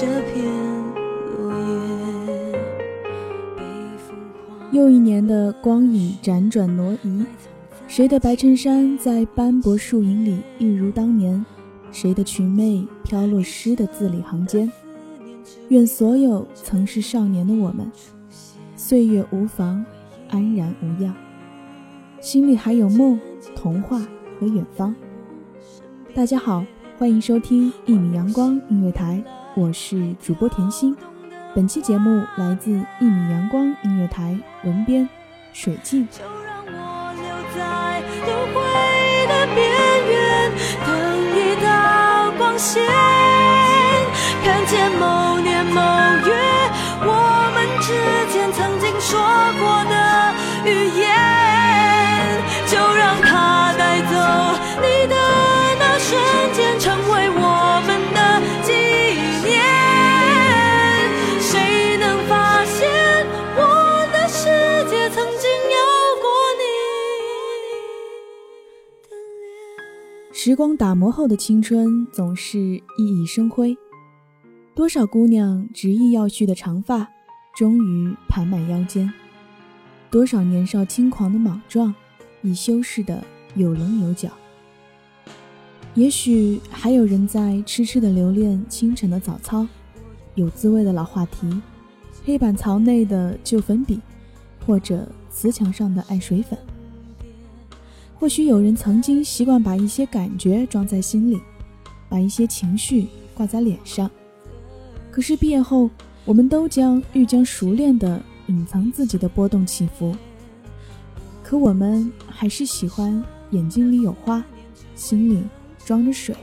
这片落叶。又一年的光影辗转挪移，谁的白衬衫在斑驳树影里一如当年？谁的裙袂飘落诗的字里行间？愿所有曾是少年的我们，岁月无妨，安然无恙，心里还有梦、童话和远方。大家好，欢迎收听一米阳光音乐台，我是主播甜心。本期节目来自一米阳光音乐台文编水镜。时光打磨后的青春总是熠熠生辉，多少姑娘执意要续的长发，终于盘满腰间；多少年少轻狂的莽撞，已修饰的有棱有角。也许还有人在痴痴的留恋清晨的早操，有滋味的老话题，黑板槽内的旧粉笔，或者瓷墙上的爱水粉。或许有人曾经习惯把一些感觉装在心里，把一些情绪挂在脸上。可是毕业后，我们都将愈将熟练地隐藏自己的波动起伏。可我们还是喜欢眼睛里有花，心里装着水，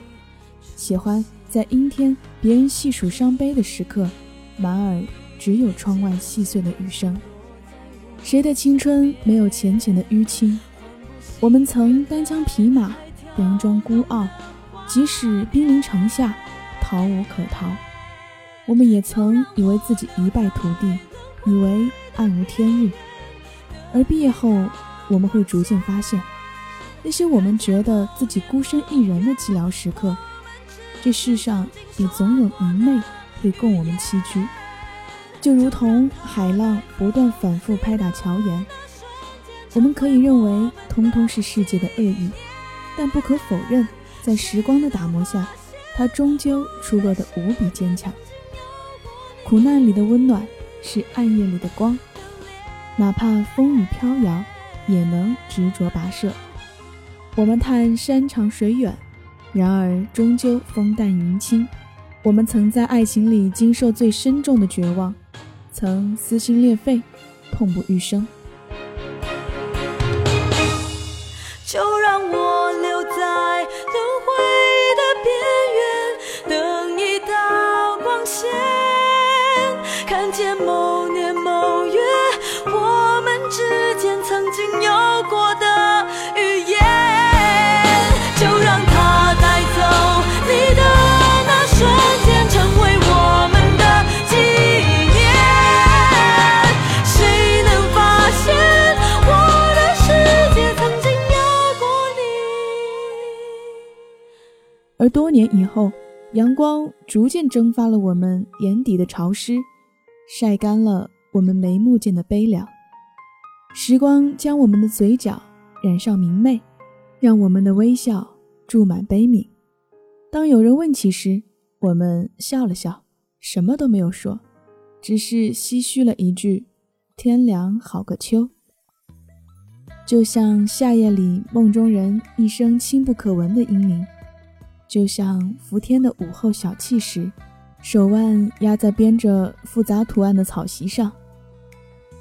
喜欢在阴天别人细数伤悲的时刻，满耳只有窗外细碎的雨声。谁的青春没有浅浅的淤青？我们曾单枪匹马，佯装孤傲，即使兵临城下，逃无可逃。我们也曾以为自己一败涂地，以为暗无天日。而毕业后，我们会逐渐发现，那些我们觉得自己孤身一人的寂寥时刻，这世上也总有明媚会供我们栖居。就如同海浪不断反复拍打桥沿。我们可以认为，通通是世界的恶意，但不可否认，在时光的打磨下，它终究出落得无比坚强。苦难里的温暖，是暗夜里的光，哪怕风雨飘摇，也能执着跋涉。我们叹山长水远，然而终究风淡云轻。我们曾在爱情里经受最深重的绝望，曾撕心裂肺，痛不欲生。就让我多年以后，阳光逐渐蒸发了我们眼底的潮湿，晒干了我们眉目间的悲凉。时光将我们的嘴角染上明媚，让我们的微笑注满悲悯。当有人问起时，我们笑了笑，什么都没有说，只是唏嘘了一句：“天凉好个秋。”就像夏夜里梦中人一声轻不可闻的嘤咛。就像伏天的午后小憩时，手腕压在编着复杂图案的草席上，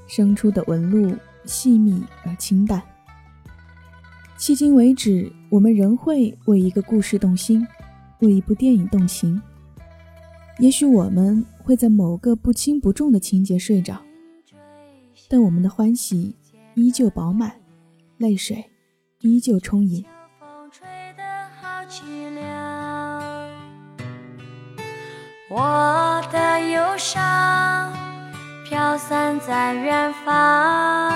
生出的纹路细密而清淡。迄今为止，我们仍会为一个故事动心，为一部电影动情。也许我们会在某个不轻不重的情节睡着，但我们的欢喜依旧饱满，泪水依旧充盈。我的忧伤飘散在远方，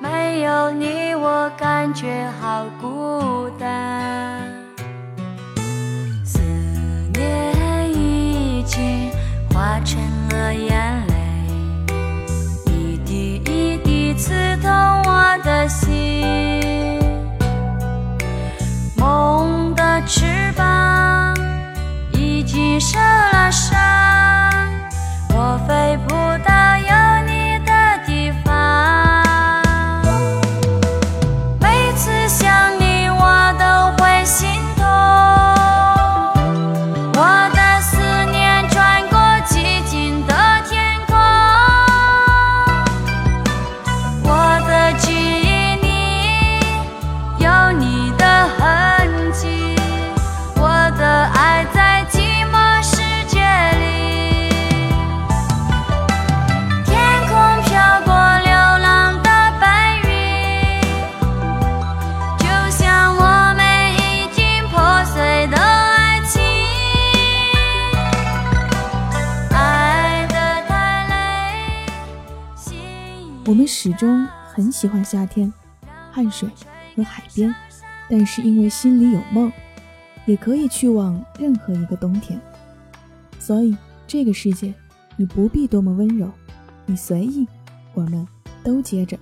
没有你我感觉好孤单。思念已经化成了烟始终很喜欢夏天、汗水和海边，但是因为心里有梦，也可以去往任何一个冬天。所以这个世界，你不必多么温柔，你随意，我们都接着。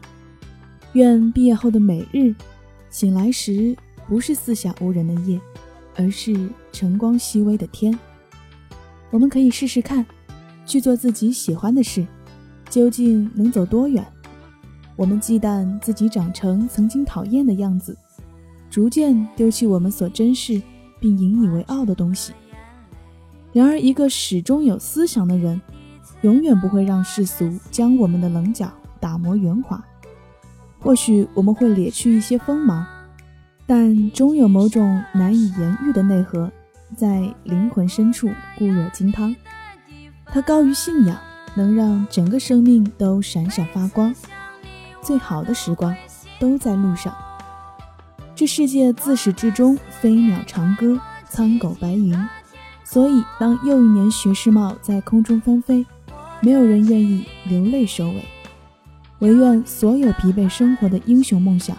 愿毕业后的每日，醒来时不是四下无人的夜，而是晨光熹微的天。我们可以试试看，去做自己喜欢的事，究竟能走多远？我们忌惮自己长成曾经讨厌的样子，逐渐丢弃我们所珍视并引以为傲的东西。然而，一个始终有思想的人，永远不会让世俗将我们的棱角打磨圆滑。或许我们会咧去一些锋芒，但终有某种难以言喻的内核，在灵魂深处固若金汤。它高于信仰，能让整个生命都闪闪发光。最好的时光都在路上。这世界自始至终飞鸟长歌，苍狗白云。所以，当又一年学士帽在空中翻飞，没有人愿意流泪收尾。唯愿所有疲惫生活的英雄梦想，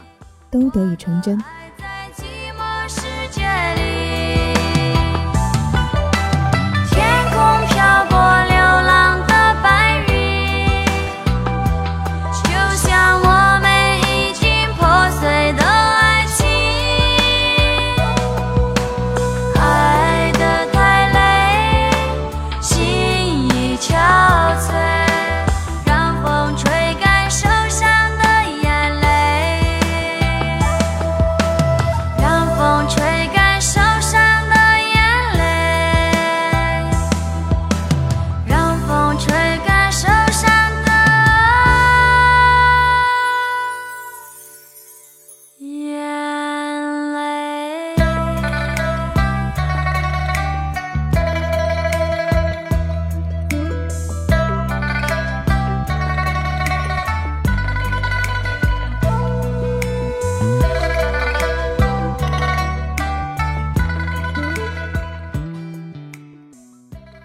都得以成真。